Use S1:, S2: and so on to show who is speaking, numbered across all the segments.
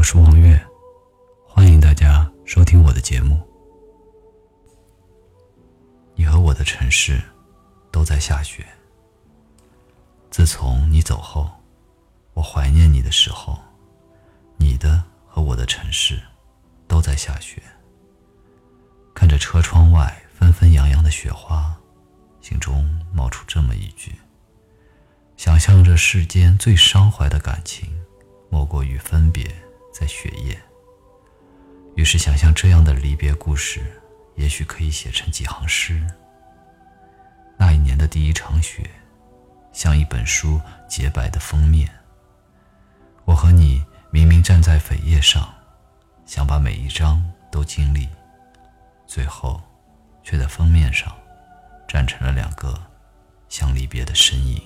S1: 我是王月，欢迎大家收听我的节目。你和我的城市都在下雪。自从你走后，我怀念你的时候，你的和我的城市都在下雪。看着车窗外纷纷扬扬的雪花，心中冒出这么一句：想象着世间最伤怀的感情，莫过于分别在雪夜。于是想象这样的离别故事，也许可以写成几行诗。那一年的第一场雪，像一本书洁白的封面。我和你明明站在扉页上，想把每一张都经历，最后，却在封面上，站成了两个相离别的身影。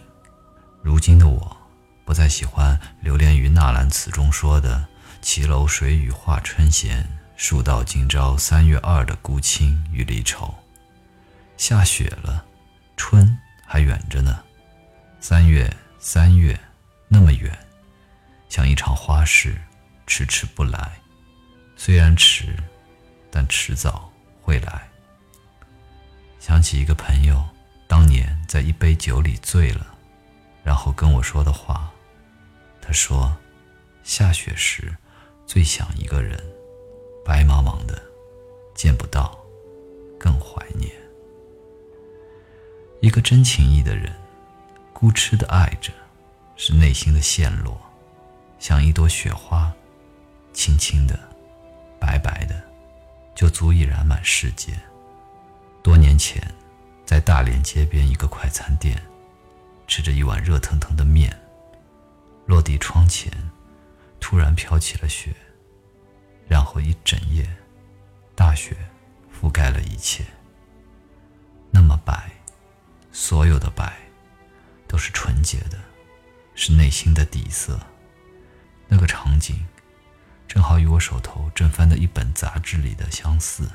S1: 如今的我，不再喜欢流连于纳兰词中说的“骑楼水雨画春闲，树到今朝三月二”的孤清与离愁。下雪了。春还远着呢，三月，三月，那么远，像一场花事，迟迟不来。虽然迟，但迟早会来。想起一个朋友，当年在一杯酒里醉了，然后跟我说的话。他说：“下雪时，最想一个人，白茫茫的，见不到，更怀念。”一个真情意的人，孤痴的爱着，是内心的陷落，像一朵雪花，轻轻的，白白的，就足以染满世界。多年前，在大连街边一个快餐店，吃着一碗热腾腾的面，落地窗前，突然飘起了雪，然后一整夜，大雪覆盖了一切，那么白。所有的白，都是纯洁的，是内心的底色。那个场景，正好与我手头正翻的一本杂志里的相似。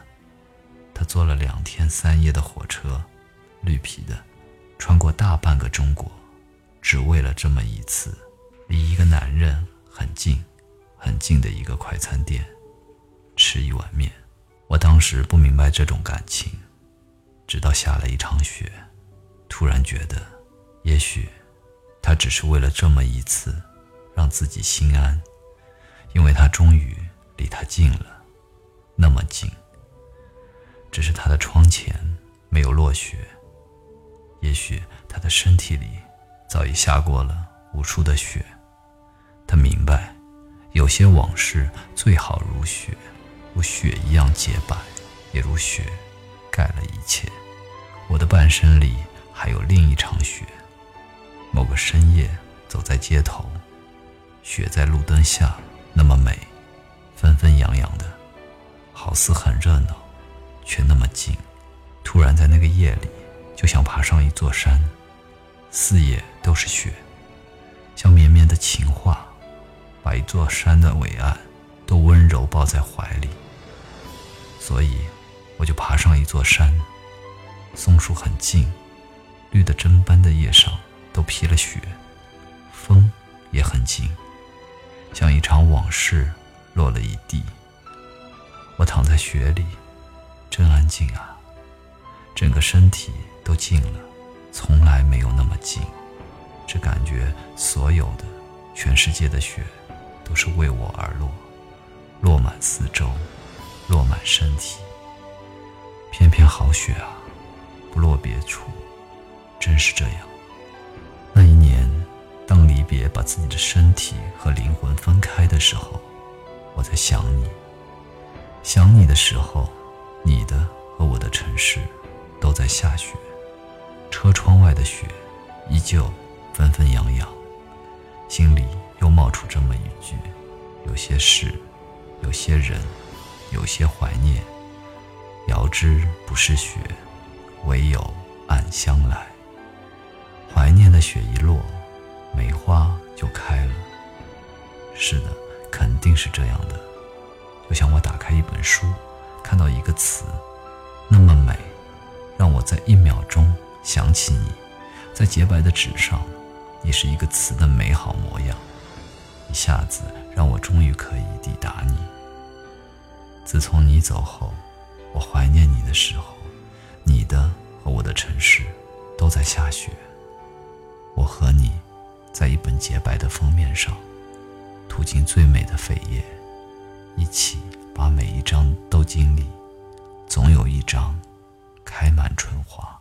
S1: 他坐了两天三夜的火车，绿皮的，穿过大半个中国，只为了这么一次，离一个男人很近、很近的一个快餐店，吃一碗面。我当时不明白这种感情，直到下了一场雪。突然觉得，也许他只是为了这么一次，让自己心安，因为他终于离他近了，那么近。只是他的窗前没有落雪，也许他的身体里早已下过了无数的雪。他明白，有些往事最好如雪，如雪一样洁白，也如雪盖了一切。我的半生里。还有另一场雪，某个深夜，走在街头，雪在路灯下那么美，纷纷扬扬的，好似很热闹，却那么静。突然在那个夜里，就像爬上一座山，四野都是雪，像绵绵的情话，把一座山的伟岸都温柔抱在怀里。所以，我就爬上一座山，松树很静。绿的针般的叶上都披了雪，风也很静，像一场往事落了一地。我躺在雪里，真安静啊，整个身体都静了，从来没有那么静，只感觉所有的全世界的雪都是为我而落，落满四周，落满身体。偏偏好雪啊，不落别处。真是这样。那一年，当离别把自己的身体和灵魂分开的时候，我在想你。想你的时候，你的和我的城市都在下雪，车窗外的雪依旧纷纷扬扬，心里又冒出这么一句：有些事，有些人，有些怀念，遥知不是雪，唯有暗香来。怀念的雪一落，梅花就开了。是的，肯定是这样的。就像我打开一本书，看到一个词，那么美，让我在一秒钟想起你，在洁白的纸上，你是一个词的美好模样。一下子让我终于可以抵达你。自从你走后，我怀念你的时候，你的和我的城市都在下雪。我和你，在一本洁白的封面上，涂进最美的扉页，一起把每一张都经历，总有一张开满春花。